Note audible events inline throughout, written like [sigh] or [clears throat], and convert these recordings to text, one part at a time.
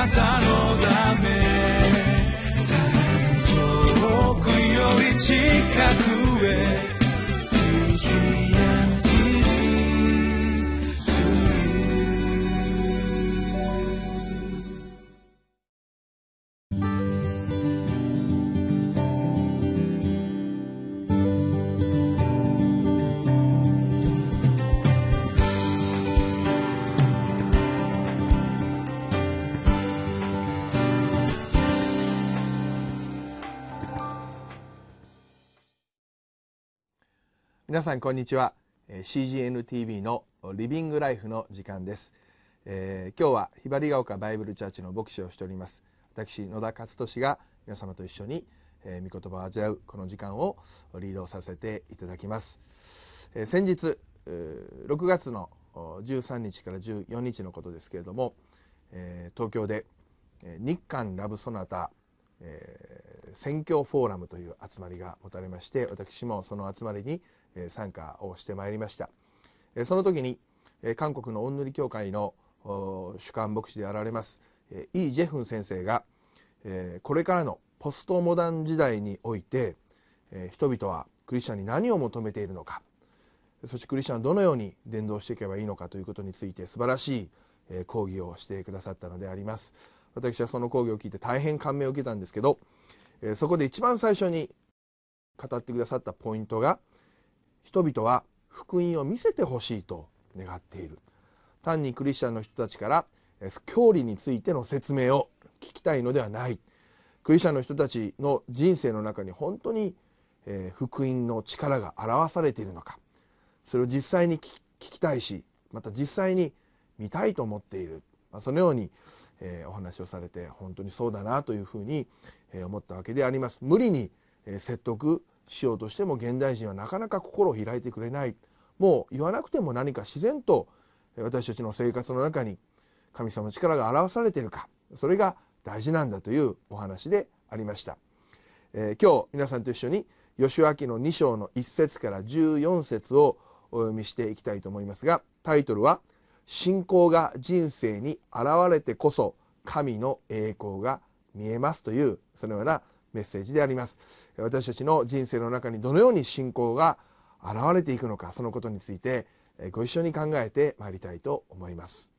なたのため。遠くより近く。皆さんこんにちは。CGNTV のリビングライフの時間です、えー、今日はひばりが丘バイブルチャーチの牧師をしております。私野田勝利が皆様と一緒に、えー、御言葉を味わうこの時間をリードさせていただきます、えー、先日6月の13日から14日のことですけれども、えー、東京で日韓ラブソナタ、えー、宣教フォーラムという集まりが持たれまして私もその集まりに参加をしてまいりました。その時に韓国のオンヌリ教会の主幹牧師であられますイ・ジェフン先生がこれからのポストモダン時代において人々はクリスチャンに何を求めているのかそしてクリスチャンはどのように伝道していけばいいのかということについて素晴らしい講義をしてくださったのであります。私はその講義を聞いて大変感銘を受けたんですけどそこで一番最初に語ってくださったポイントが人々は福音を見せてほしいと願っている。単にクリスチャンの人たちから教理についての説明を聞きたいのではない。クリスチャンの人たちの人生の中に本当に福音の力が表されているのか。それを実際に聞きたいしまた実際に見たいと思っている、そのように、お話をされて本当にそうだなというふうに、思ったわけであります。無理に、説得しようとしても現代人はなかなか心を開いてくれない。もう言わなくても何か自然と私たちの生活の中に神様の力が表されているか。それが大事なんだというお話でありました、えー、今日皆さんと一緒に吉脇の2章の1節から14節をお読みしていきたいと思いますがタイトルは「信仰が人生に現れてこそ神の栄光が見えます」というそのようなメッセージであります。私たちの人生の中にどのように信仰が現れていくのかそのことについてご一緒に考えてまいりたいと思います。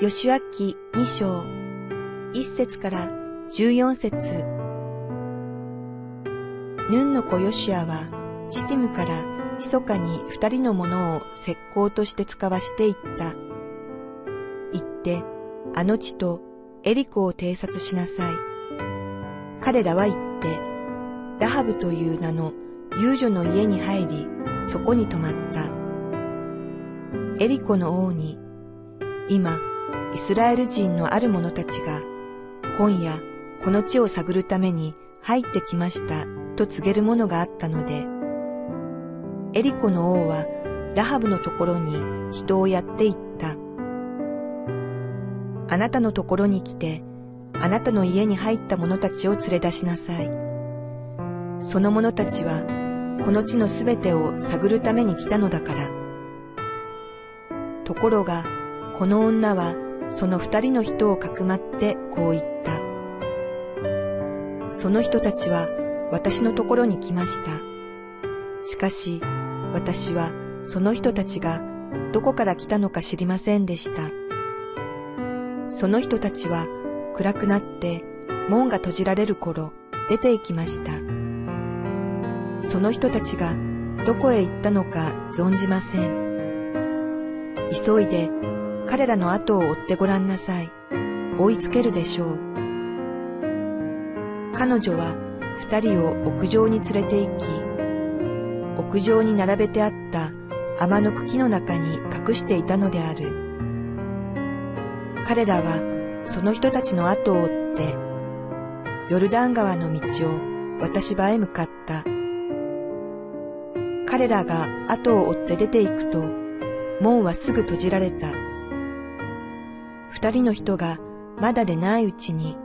吉脇二章一節から十四節。ヌンの子ヨシアはシティムから密かに二人の者を石膏として使わしていった。言って、あの地とエリコを偵察しなさい。彼らは言って、ラハブという名の遊女の家に入り、そこに泊まった。エリコの王に、今、イスラエル人のある者たちが、今夜、この地を探るために入ってきましたと告げるものがあったので、エリコの王はラハブのところに人をやって言った。あなたのところに来て、あなたの家に入った者たちを連れ出しなさい。その者たちは、この地のすべてを探るために来たのだから。ところが、この女は、その二人の人をかくまってこう言った。その人たちは私のところに来ました。しかし、私はその人たちがどこから来たのか知りませんでした。その人たちは暗くなって門が閉じられる頃出て行きました。その人たちがどこへ行ったのか存じません。急いで彼らの後を追ってごらんなさい。追いつけるでしょう。彼女は二人を屋上に連れて行き、屋上に並べてあった天の茎の中に隠していたのである。彼らはその人たちの後を追って、ヨルダン川の道を私場へ向かった。彼らが後を追って出て行くと、門はすぐ閉じられた。二人の人がまだでないうちに、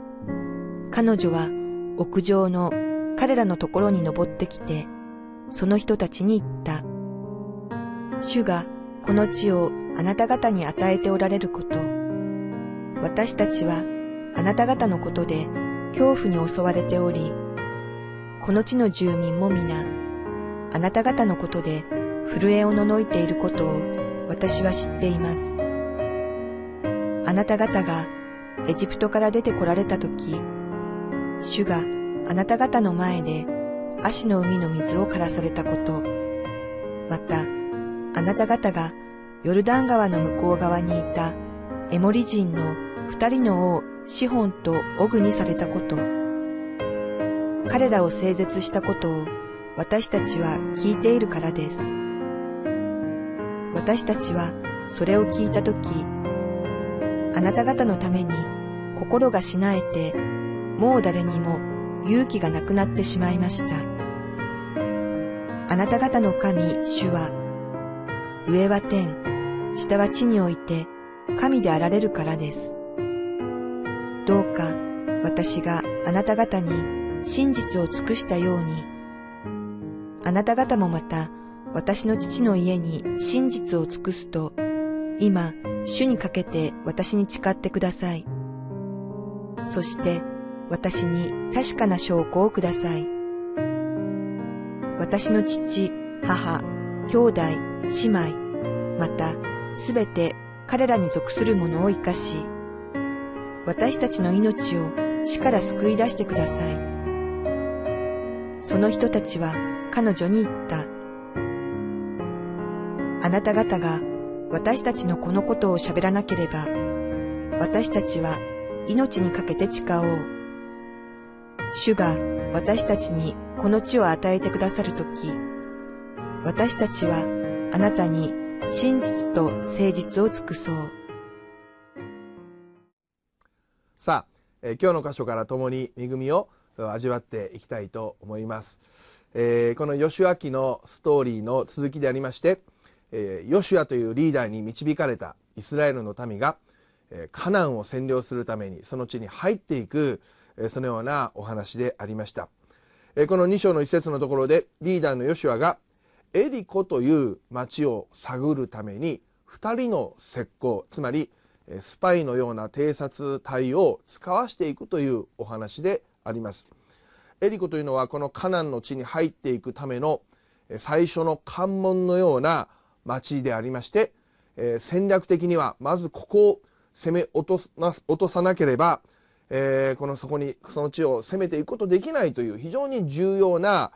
彼女は屋上の彼らのところに登ってきて、その人たちに言った。主がこの地をあなた方に与えておられること、私たちはあなた方のことで恐怖に襲われており、この地の住民も皆、あなた方のことで震えをののいていることを私は知っています。あなた方がエジプトから出てこられたとき、主があなた方の前で足の海の水を枯らされたこと、また、あなた方がヨルダン川の向こう側にいたエモリ人の二人の王シホンとオグにされたこと、彼らを整絶したことを私たちは聞いているからです。私たちはそれを聞いたとき、あなた方のために心がしなえて、もう誰にも勇気がなくなってしまいました。あなた方の神、主は、上は天、下は地において神であられるからです。どうか私があなた方に真実を尽くしたように、あなた方もまた私の父の家に真実を尽くすと、今、主にかけて私に誓ってください。そして私に確かな証拠をください。私の父、母、兄弟、姉妹、またすべて彼らに属する者を生かし、私たちの命を死から救い出してください。その人たちは彼女に言った。あなた方が私たちのこのことを喋らなければ、私たちは命にかけて誓おう。主が私たちにこの地を与えてくださるとき、私たちはあなたに真実と誠実を尽くそう。さあ、えー、今日の箇所から共に恵みを味わっていきたいと思います、えー、このヨシュア記のストーリーの続きでありまして、えー、ヨシュアというリーダーに導かれたイスラエルの民が、えー、カナンを占領するためにその地に入っていく、そのようなお話でありました、え、この2章の一節のところでリーダーのヨシュアがエリコという町を探るために2人の石膏つまりスパイのような偵察隊を使わしていくというお話であります。エリコというのはこのカナンの地に入っていくための最初の関門のような町でありまして、戦略的にはまずここを攻め落と落とさなければ、えー、このそこにその地を攻めていくことできないという非常に重要な、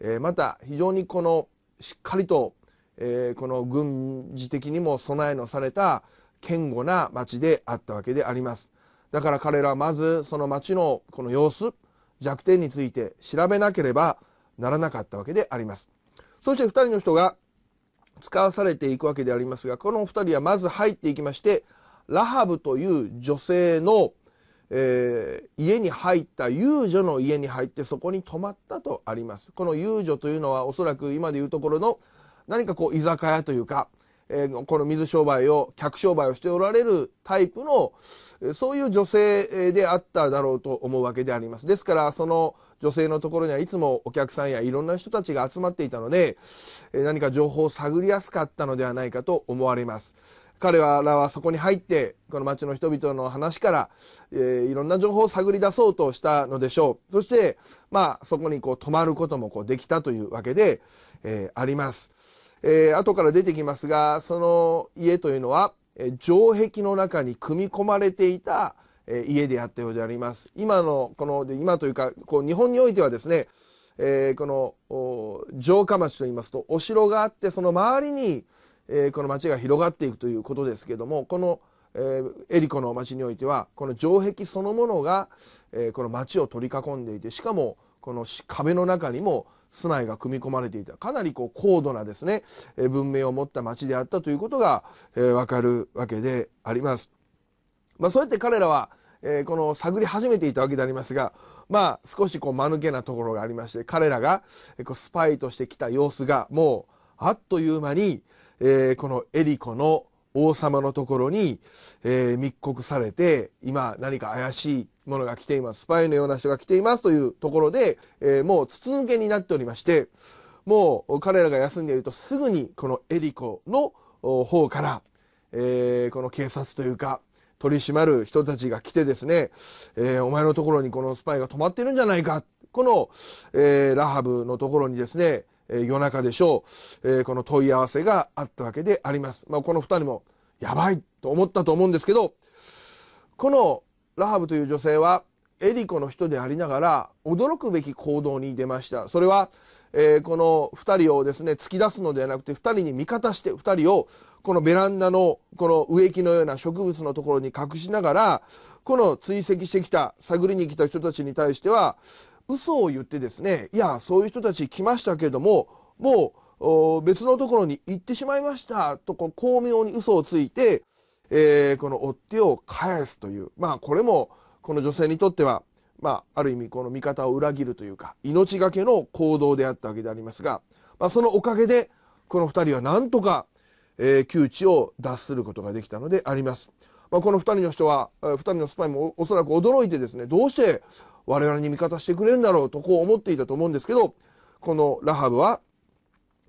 えー、また非常にこのしっかりと、えー、この軍事的にも備えのされた堅固な町であったわけであります。だから彼らはまずその町のこの様子弱点について調べなければならなかったわけであります。そして2人の人が使わされていくわけでありますがこの2人はまず入っていきましてラハブという女性の、えー、家に入った遊女の家に入ってそこに泊まったとあります。この遊女というのはおそらく今でいうところの何かこう居酒屋というかえー、この水商売を客商売をしておられるタイプのそういう女性であっただろうと思うわけであります。ですからその女性のところにはいつもお客さんやいろんな人たちが集まっていたので何か情報を探りやすかったのではないかと思われます。彼らはそこに入ってこの町の人々の話から、えー、いろんな情報を探り出そうとしたのでしょう。そしてまあそこにこう泊まることもこうできたというわけで、えー、あります。えー、後から出てきますがその家というのは、えー、城壁の中に組み込まれていた、えー、家であったようであります。今のこの今というかこう日本においてはですね、えー、この城下町といいますとお城があってその周りに、えー、この町が広がっていくということですけどもこのえー、エリコの町においてはこの城壁そのものが、えー、この町を取り囲んでいてしかもこの壁の中にも住まいが組み込まれていたかなりこう高度なですねえ文明を持った町であったということが、えー、分かるわけであります。まあ、そうやって彼らは、えー、この探り始めていたわけでありますがまあ少しこう間抜けなところがありまして彼らが、こうスパイとして来た様子がもうあっという間に、えー、このエリコの王様のところに、えー、密告されて今何か怪しいものが来ています。スパイのような人が来ていますというところで、えー、もう筒抜けになっておりましてもう彼らが休んでいるとすぐにこのエリコの方から、えー、この警察というか取り締まる人たちが来てですね、え、お前のところにこのスパイが止まってるんじゃないか。この、え、ラハブのところにですね、えー、夜中でしょう、えー、この問い合わせがあったわけであります。まあ、この2人もやばいと思ったと思うんですけどこのラハブという女性はエリコの人でありながら驚くべき行動に出ましたそれは、えー、この2人をですね突き出すのではなくて2人に味方して2人をこのベランダのこの植木のような植物のところに隠しながらこの追跡してきた探りに来た人たちに対しては嘘を言ってですねいやそういう人たち来ましたけどももう別のところに行ってしまいましたとこう巧妙に嘘をついて、えー、この追っ手を返すというまあこれもこの女性にとってはまあ、ある意味この味方を裏切るというか命がけの行動であったわけでありますが、まあ、そのおかげでこの2人はなんとかえー、窮地を脱することができたのであります。まあ、この2人の人は2人のスパイもおそらく驚いてですねどうして我々に味方してくれるんだろうとこう思っていたと思うんですけどこのラハブは、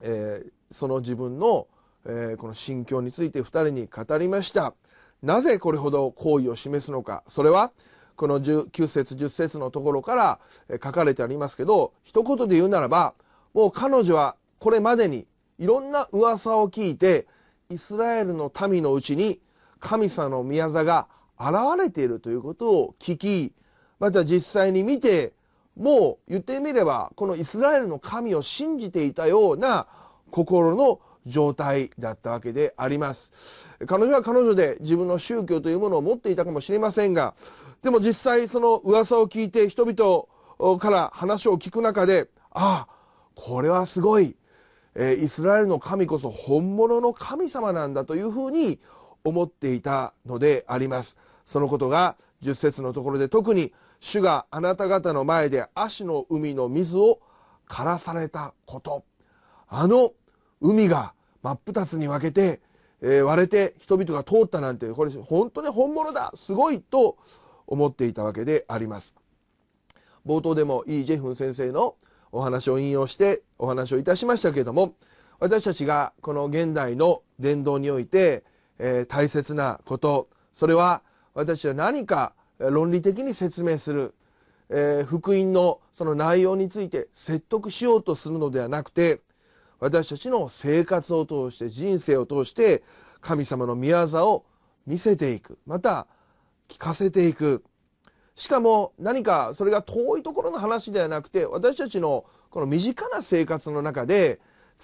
えー、その自分の、えー、この心境について2人に語りました。なぜこれほど好意を示すのかそれはこの9節10節のところから書かれてありますけど一言で言うならばもう彼女はこれまでにいろんな噂を聞いてイスラエルの民のうちに神様の宮座が現れているということを聞きまた実際に見てもう言ってみればこのイスラエルの神を信じていたような心の状態だったわけであります彼女は彼女で自分の宗教というものを持っていたかもしれませんがでも実際その噂を聞いて人々から話を聞く中でああこれはすごい。えイスラエルの神こそ本物の神様なんだというふうに思っていたのであります。そのことが10節のところで特に主があなた方の前で足の海の水を枯らされたことあの海が真っ二つに分けて、えー、割れて人々が通ったなんてこれ本当に本物だすごいと思っていたわけであります。冒頭でもイ・ジェフン先生のお話を引用してお話をいたしましたけれども私たちがこの現代の伝道において、えー、大切なこと。それは私は何か論理的に説明する、えー、福音のその内容について説得しようとするのではなくて私たちの生活を通して人生を通して神様の御業を見せていく。また聞かせていく。しかも何かそれが遠いところの話ではなくて私たちのこの身近な生活の中で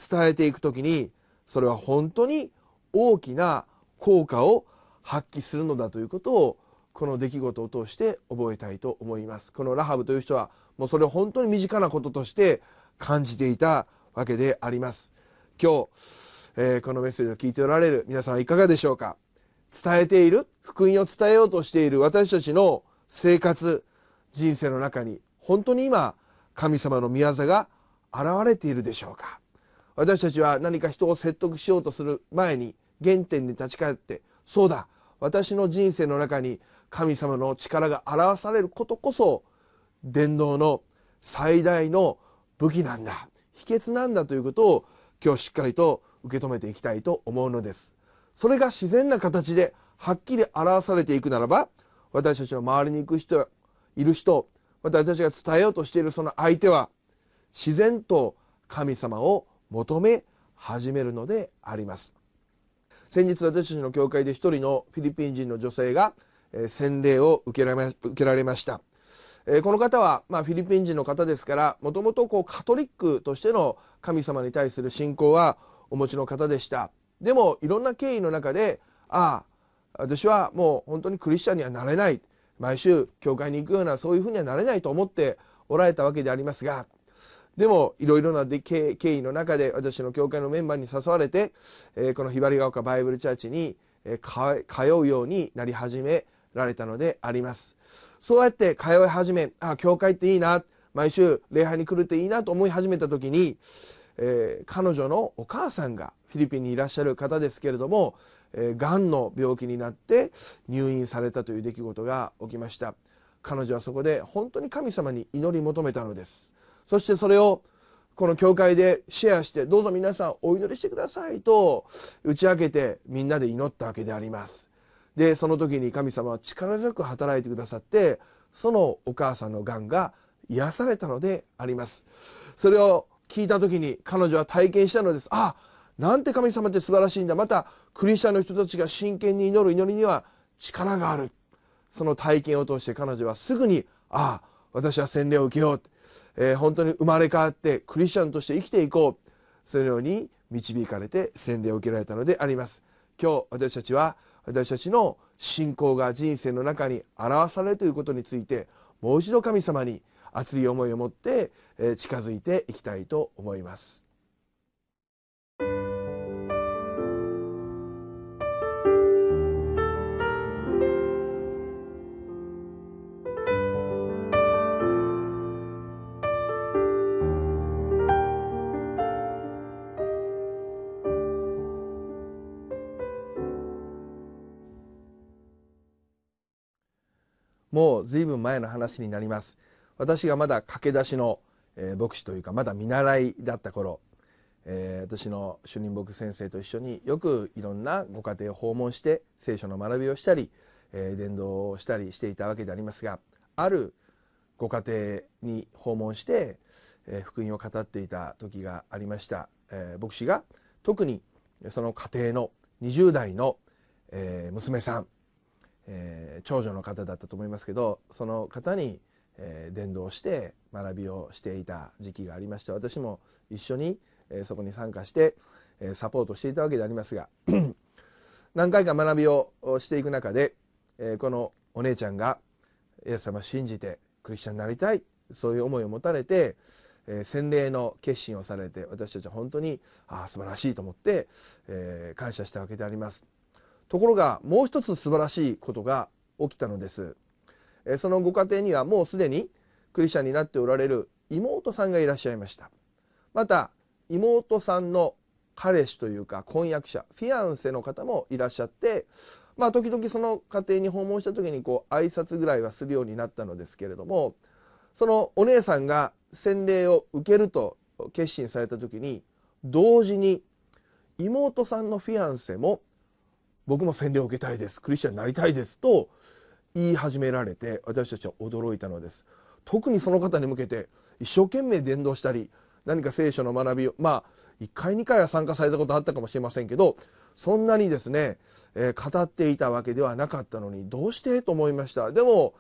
伝えていく時にそれは本当に大きな効果を発揮するのだということをこの出来事を通して覚えたいと思います。このラハブという人はもうそれを本当に身近なこととして感じていたわけであります。今日、えー、このメッセージを聞いておられる皆さんはいかがでしょうか？伝えている福音を伝えようとしている私たちの生活人生の中に本当に今神様の御業が現れているでしょうか？私たちは何か人を説得しようとする前に原点に立ち返ってそうだ私の人生の中に神様の力が表されることこそ伝道の最大の武器なんだ秘訣なんだということを今日しっかりと受け止めていきたいと思うのです。それが自然な形ではっきり表されていくならば私たちの周りに行く人いる人また私たちが伝えようとしているその相手は自然と神様を求め始めるのであります。先日私たちの教会で一人のフィリピン人の女性がえ洗礼を受けられ受けられました。えこの方は、まあ、フィリピン人の方ですからもともとカトリックとしての神様に対する信仰はお持ちの方でした。でもいろんな経緯の中でああ私はもう本当にクリスチャンにはなれない。毎週教会に行くようなそういうふうにはなれないと思っておられたわけでありますがでもいろいろな経緯の中で私の教会のメンバーに誘われて、えこのひばりが丘バイブルチャーチに、え通うようになり始められたのであります。そうやって通い始めあ教会っていいな毎週礼拝に来るっていいなと思い始めた時に、えー、彼女のお母さんがフィリピンにいらっしゃる方ですけれどもえー、がんの病気になって入院されたという出来事が起きました彼女はそこで本当に神様に祈り求めたのですそしてそれをこの教会でシェアしてどうぞ皆さんお祈りしてくださいと打ち明けてみんなで祈ったわけであります。でその時に神様は力強く働いてくださってそのお母さんのがんが癒されたのであります。それを聞いた時に彼女は体験したのです。あなんて神様って素晴らしいんだ。またクリスチャンの人たちが真剣に祈る祈りには力がある。その体験を通して彼女はすぐにああ私は洗礼を受けよう、えー、本当に生まれ変わってクリスチャンとして生きていこうそのように導かれて洗礼を受けられたのであります今日私たちは私たちの信仰が人生の中に表されるということについてもう一度神様に熱い思いを持って近づいていきたいと思います。もう随分前の話になります。私がまだ駆け出しの、えー、牧師というかまだ見習いだった頃、えー、私の主任牧師先生と一緒によくいろんなご家庭を訪問して聖書の学びをしたり、えー、伝道をしたりしていたわけでありますがあるご家庭に訪問して、え、福音を語っていた時がありました、え、牧師が特にその家庭の20代の、え、娘さん。えー、長女の方だったと思いますけどその方に、えー、伝道して学びをしていた時期がありまして私も一緒に、えー、そこに参加して、えー、サポートしていたわけでありますが [clears throat] 何回か学びをしていく中で、えー、このお姉ちゃんがイエス様を信じてクリスチャンになりたいそういう思いを持たれて、えー、洗礼の決心をされて私たちは本当にああ素晴らしいと思って、えー、感謝したわけであります。ところがもう一つ素晴らしいことが起きたのです。そのご家庭にはもうすでにクリスチャンになっておられる妹さんがいらっしゃいました。また妹さんの彼氏というか婚約者フィアンセの方もいらっしゃってまあ時々その家庭に訪問した時にこう挨拶ぐらいはするようになったのですけれどもそのお姉さんが洗礼を受けると決心された時に同時に妹さんのフィアンセも僕も洗礼を受けたいですクリスチャンになりたいですと言い始められて私たちは驚いたのです。特にその方に向けて一生懸命伝道したり何か聖書の学びをまあ1回2回は参加されたことあったかもしれませんけどそんなにですね、えー、語っていたわけではなかったのにどうしてと思いました。でも、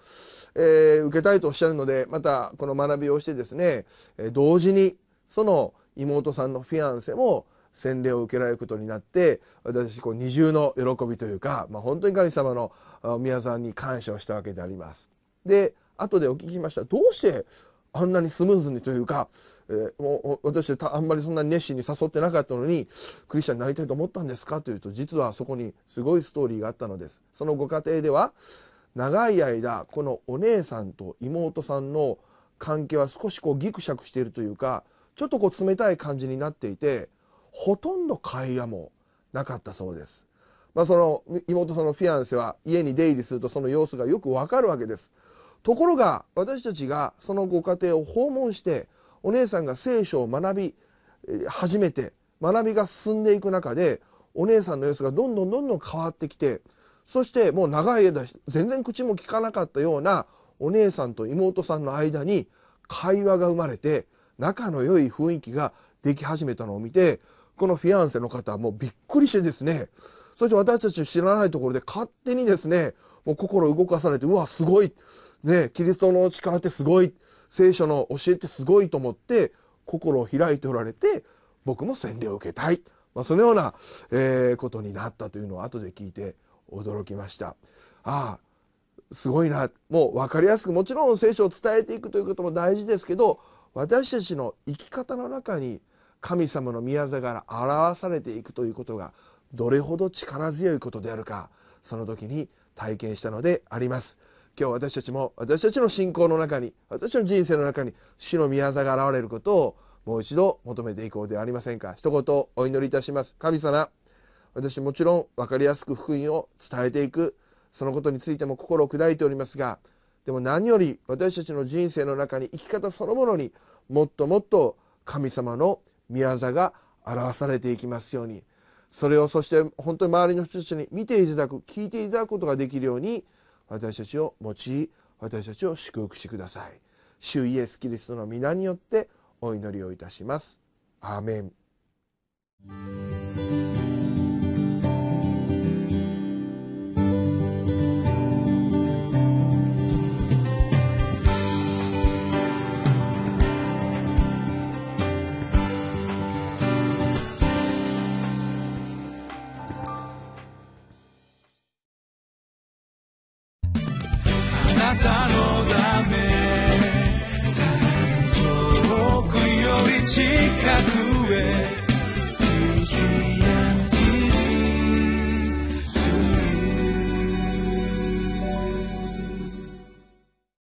えー、受けたいとおっしゃるのでまたこの学びをしてですね、えー、同時にその妹さんのフィアンセも洗礼を受けられることになって私こう二重の喜びというか、まあ、本当に神様の宮さんに感謝をしたわけであります。で後でお聞きしましたどうしてあんなにスムーズにというか、えー、もう私あんまりそんなに熱心に誘ってなかったのにクリスチャンになりたいと思ったんですかというと実はそこにすごいストーリーがあったのです。そのご家庭では長い間このお姉さんと妹さんの関係は少しこうギクシャクしているというかちょっとこう冷たい感じになっていてほとんど会話もなかったそうです。まあ、その妹さんのフィアンセは家に出入りするとその様子がよくわかるわけです。ところが私たちがそのご家庭を訪問してお姉さんが聖書を学び始めて学びが進んでいく中でお姉さんの様子がどんどんどんどん変わってきてそしてもう長い間全然口も聞かなかったようなお姉さんと妹さんの間に会話が生まれて仲の良い雰囲気ができ始めたのを見てこのフィアンセの方もびっくりしてですねそして私たち知らないところで勝手にですねもう心動かされてうわすごい。ねキリストの力ってすごい。聖書の教えってすごいと思って心を開いておられて僕も洗礼を受けたい、まあ、そのような、えー、ことになったというのを後で聞いて驚きました。ああすごいな。もう分かりやすくもちろん聖書を伝えていくということも大事ですけど私たちの生き方の中に神様の宮座が表されていくということがどれほど力強いことであるかその時に体験したのであります。今日私たちも私たちの信仰の中に私の人生の中に主の宮座が現れることをもう一度求めていこうではありませんか。一言お祈りいたします。神様私もちろん分かりやすく福音を伝えていくそのことについても心を砕いておりますがでも何より私たちの人生の中に生き方そのものにもっともっと神様の御業が表されていきますように。それをそして本当に周りの人たちに見ていただく聞いていただくことができるように私たちを用い私たちを祝福してください。主イエス・キリストの皆によってお祈りをいたします。アーメン。